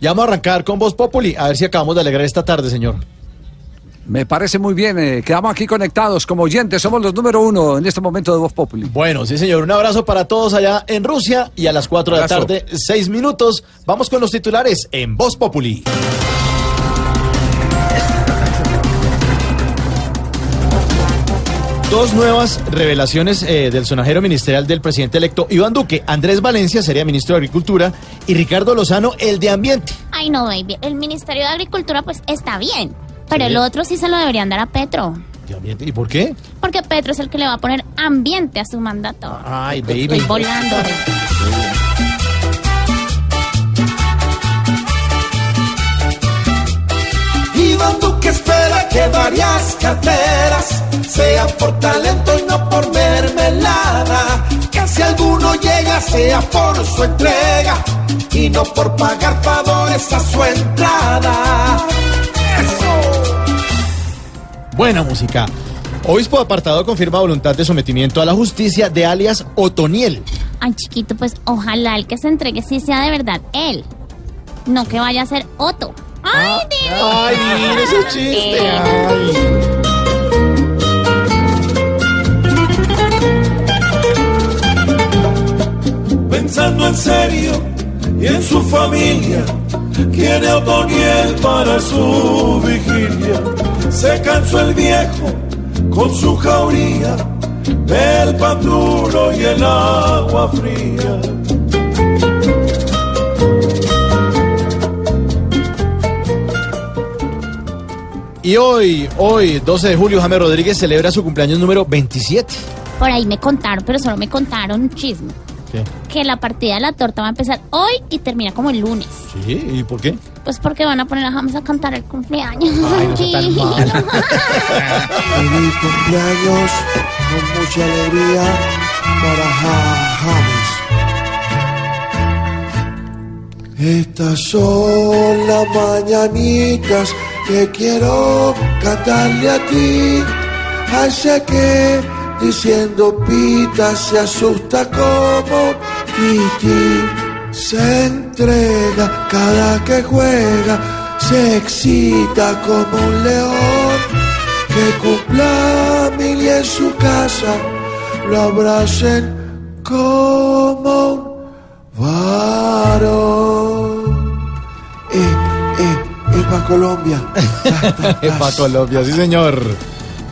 Ya vamos a arrancar con Voz Populi, a ver si acabamos de alegrar esta tarde, señor. Me parece muy bien, eh, quedamos aquí conectados como oyentes, somos los número uno en este momento de Voz Populi. Bueno, sí, señor. Un abrazo para todos allá en Rusia y a las 4 de la tarde, 6 minutos. Vamos con los titulares en Voz Populi. Dos nuevas revelaciones eh, del sonajero ministerial del presidente electo Iván Duque. Andrés Valencia sería ministro de Agricultura y Ricardo Lozano el de Ambiente. Ay, no, baby. El Ministerio de Agricultura, pues está bien. Pero Sí. el otro sí se lo deberían dar a Petro. ¿De Ambiente? ¿Y por qué? Porque Petro es el que le va a poner ambiente a su mandato. Ay, baby. Estoy volando. Iván Duque espera que varias carteras sean por talento y no por mermelada. Que si alguno llega sea por su entrega y no por pagar favores a su entrada. Eso. Buena música. Obispo de apartado confirma voluntad de sometimiento a la justicia de alias Otoniel. Ay, chiquito, pues ojalá el que se entregue sí sea de verdad él. No que vaya a ser Otto. Ay, Dios. Ay, mire ese chiste. Ay. Pensando en serio y en su familia, quiere a Otoniel para su vigilia. Se cansó el viejo con su jauría del pan duro y el agua fría. Y hoy, hoy, 12 de julio, James Rodríguez celebra su cumpleaños número 27. Por ahí me contaron, pero solo me contaron un chisme. ¿Qué? Que la partida de la torta va a empezar hoy y termina como el lunes. Sí, ¿y por qué? Pues porque van a poner a James a cantar el cumpleaños. Ay, no tan. Feliz cumpleaños con mucha alegría para Ja- James. Estas son las mañanitas que quiero cantarle a ti. Ese que diciendo pita se asusta como Titi. Se entrega cada que juega, se excita como un león que cumpla mil y en su casa lo abracen como un varón. Eh, eh, eh, pa' Colombia. Para Colombia, sí, señor.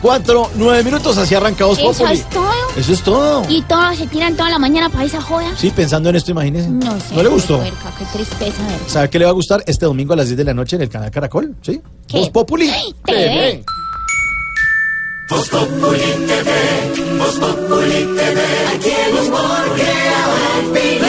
Cuatro, nueve minutos, así arrancamos ¿Eso Populi. es todo? Eso es todo. Y todos se tiran toda la mañana para esa joda. Sí, pensando en esto, imagínese. No sé. ¿No le gustó? puerca, qué tristeza. de. ¿Sabe qué le va a gustar este domingo a las 10 de la noche en el canal Caracol? ¿Sí? ¿Qué? Voz Populi Ay, TV. TV. Si al